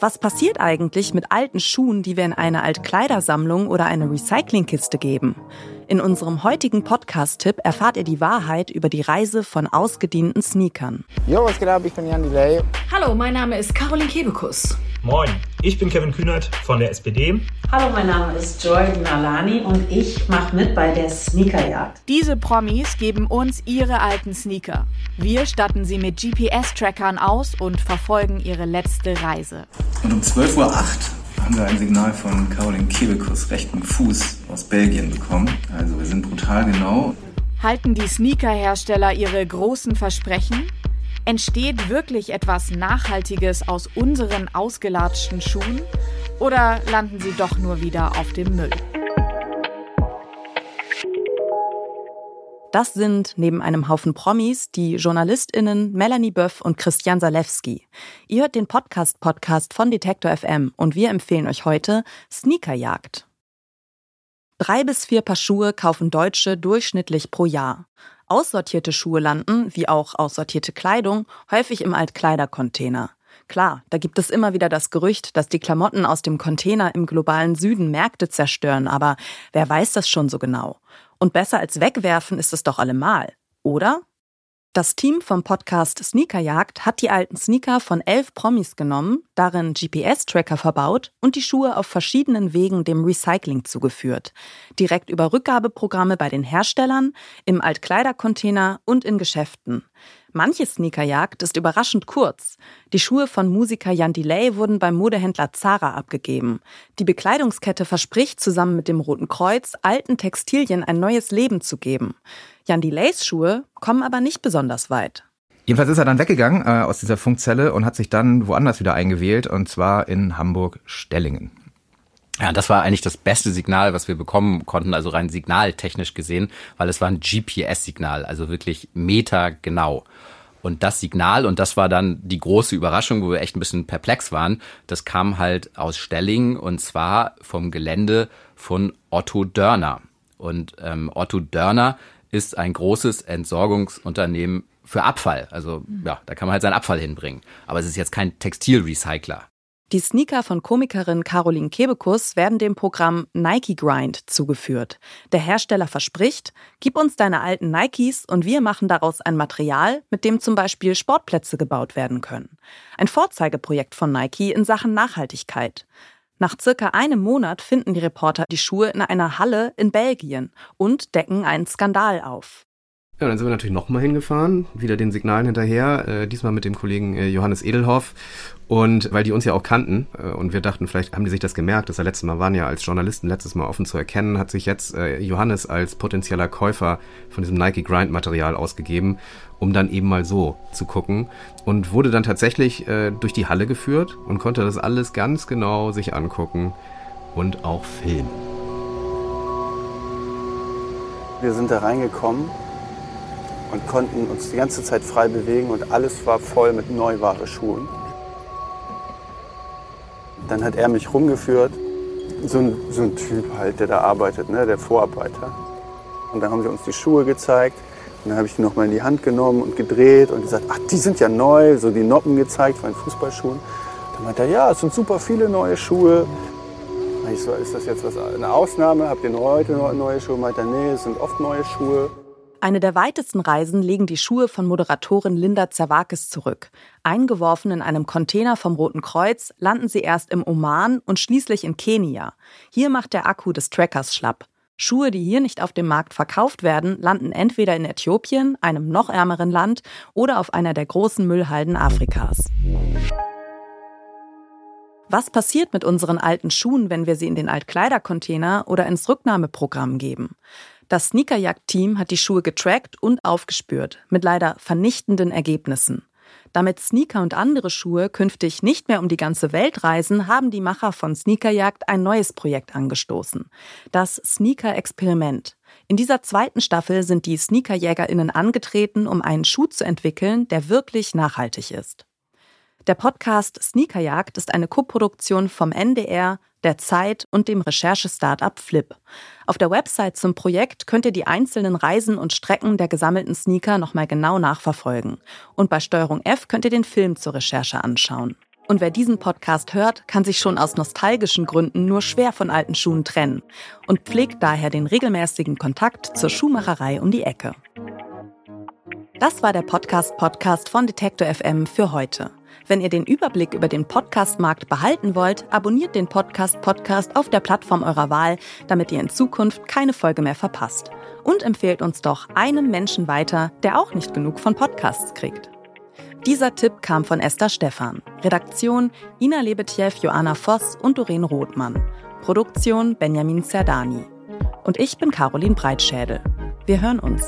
Was passiert eigentlich mit alten Schuhen, die wir in eine Altkleidersammlung oder eine Recyclingkiste geben? In unserem heutigen Podcast-Tipp erfahrt ihr die Wahrheit über die Reise von ausgedienten Sneakern. Jo, was geht ab? Ich bin Jan Delay. Hallo, mein Name ist Caroline Kebekus. Moin, ich bin Kevin Kühnert von der SPD. Hallo, mein Name ist Jordan Alani und ich mache mit bei der Sneakerjagd. Diese Promis geben uns ihre alten Sneaker. Wir statten sie mit GPS-Trackern aus und verfolgen ihre letzte Reise. Und um 12.08 Uhr haben wir ein Signal von Caroline Kebekus rechten Fuß aus Belgien bekommen. Also wir sind brutal genau. Halten die Sneakerhersteller ihre großen Versprechen? Entsteht wirklich etwas Nachhaltiges aus unseren ausgelatschten Schuhen? Oder landen sie doch nur wieder auf dem Müll? Das sind neben einem Haufen Promis die JournalistInnen Melanie Böff und Christian Salewski. Ihr hört den Podcast-Podcast von Detektor FM und wir empfehlen euch heute Sneakerjagd. Drei bis vier Paar Schuhe kaufen Deutsche durchschnittlich pro Jahr. Aussortierte Schuhe landen, wie auch aussortierte Kleidung, häufig im Altkleidercontainer. Klar, da gibt es immer wieder das Gerücht, dass die Klamotten aus dem Container im globalen Süden Märkte zerstören, aber wer weiß das schon so genau? Und besser als wegwerfen ist es doch allemal, oder? Das Team vom Podcast Sneakerjagd hat die alten Sneaker von elf Promis genommen, darin GPS-Tracker verbaut und die Schuhe auf verschiedenen Wegen dem Recycling zugeführt. Direkt über Rückgabeprogramme bei den Herstellern, im Altkleidercontainer und in Geschäften. Manche Sneakerjagd ist überraschend kurz. Die Schuhe von Musiker Jan Delay wurden beim Modehändler Zara abgegeben. Die Bekleidungskette verspricht zusammen mit dem Roten Kreuz alten Textilien ein neues Leben zu geben. Jan Delays Schuhe kommen aber nicht besonders weit. Jedenfalls ist er dann weggegangen äh, aus dieser Funkzelle und hat sich dann woanders wieder eingewählt, und zwar in Hamburg-Stellingen. Ja, das war eigentlich das beste Signal, was wir bekommen konnten, also rein signaltechnisch gesehen, weil es war ein GPS-Signal, also wirklich metergenau. Und das Signal, und das war dann die große Überraschung, wo wir echt ein bisschen perplex waren, das kam halt aus Stellingen und zwar vom Gelände von Otto Dörner. Und ähm, Otto Dörner ist ein großes Entsorgungsunternehmen für Abfall. Also ja, da kann man halt seinen Abfall hinbringen. Aber es ist jetzt kein Textilrecycler. Die Sneaker von Komikerin Caroline Kebekus werden dem Programm Nike Grind zugeführt. Der Hersteller verspricht, gib uns deine alten Nikes und wir machen daraus ein Material, mit dem zum Beispiel Sportplätze gebaut werden können. Ein Vorzeigeprojekt von Nike in Sachen Nachhaltigkeit. Nach circa einem Monat finden die Reporter die Schuhe in einer Halle in Belgien und decken einen Skandal auf. Ja, dann sind wir natürlich nochmal hingefahren, wieder den Signalen hinterher, äh, diesmal mit dem Kollegen äh, Johannes Edelhoff. Und weil die uns ja auch kannten äh, und wir dachten, vielleicht haben die sich das gemerkt, dass er letztes Mal waren ja als Journalisten letztes Mal offen zu erkennen, hat sich jetzt äh, Johannes als potenzieller Käufer von diesem Nike Grind Material ausgegeben, um dann eben mal so zu gucken und wurde dann tatsächlich äh, durch die Halle geführt und konnte das alles ganz genau sich angucken und auch filmen. Wir sind da reingekommen und konnten uns die ganze Zeit frei bewegen und alles war voll mit Neuware Schuhen. Dann hat er mich rumgeführt, so ein, so ein Typ halt, der da arbeitet, ne, der Vorarbeiter. Und dann haben sie uns die Schuhe gezeigt und dann habe ich die nochmal in die Hand genommen und gedreht und gesagt, ach, die sind ja neu, so die Noppen gezeigt von den Fußballschuhen. Dann meinte er, ja, es sind super viele neue Schuhe. Ich so, ist das jetzt was, eine Ausnahme? Habt ihr heute neue Schuhe? Meint er, nee, es sind oft neue Schuhe. Eine der weitesten Reisen legen die Schuhe von Moderatorin Linda Zerwakis zurück. Eingeworfen in einem Container vom Roten Kreuz landen sie erst im Oman und schließlich in Kenia. Hier macht der Akku des Trackers schlapp. Schuhe, die hier nicht auf dem Markt verkauft werden, landen entweder in Äthiopien, einem noch ärmeren Land, oder auf einer der großen Müllhalden Afrikas. Was passiert mit unseren alten Schuhen, wenn wir sie in den Altkleidercontainer oder ins Rücknahmeprogramm geben? Das Sneakerjagd-Team hat die Schuhe getrackt und aufgespürt, mit leider vernichtenden Ergebnissen. Damit Sneaker und andere Schuhe künftig nicht mehr um die ganze Welt reisen, haben die Macher von Sneakerjagd ein neues Projekt angestoßen. Das Sneaker-Experiment. In dieser zweiten Staffel sind die Sneakerjägerinnen angetreten, um einen Schuh zu entwickeln, der wirklich nachhaltig ist. Der Podcast Sneakerjagd ist eine Koproduktion vom NDR, der Zeit und dem Recherche-Startup Flip. Auf der Website zum Projekt könnt ihr die einzelnen Reisen und Strecken der gesammelten Sneaker nochmal genau nachverfolgen. Und bei Steuerung F könnt ihr den Film zur Recherche anschauen. Und wer diesen Podcast hört, kann sich schon aus nostalgischen Gründen nur schwer von alten Schuhen trennen und pflegt daher den regelmäßigen Kontakt zur Schuhmacherei um die Ecke. Das war der Podcast-Podcast von Detektor FM für heute. Wenn ihr den Überblick über den Podcast-Markt behalten wollt, abonniert den Podcast-Podcast auf der Plattform eurer Wahl, damit ihr in Zukunft keine Folge mehr verpasst. Und empfehlt uns doch einem Menschen weiter, der auch nicht genug von Podcasts kriegt. Dieser Tipp kam von Esther Stephan. Redaktion Ina Lebetjew, Joanna Voss und Doreen Rothmann. Produktion Benjamin Zerdani. Und ich bin Caroline Breitschädel. Wir hören uns.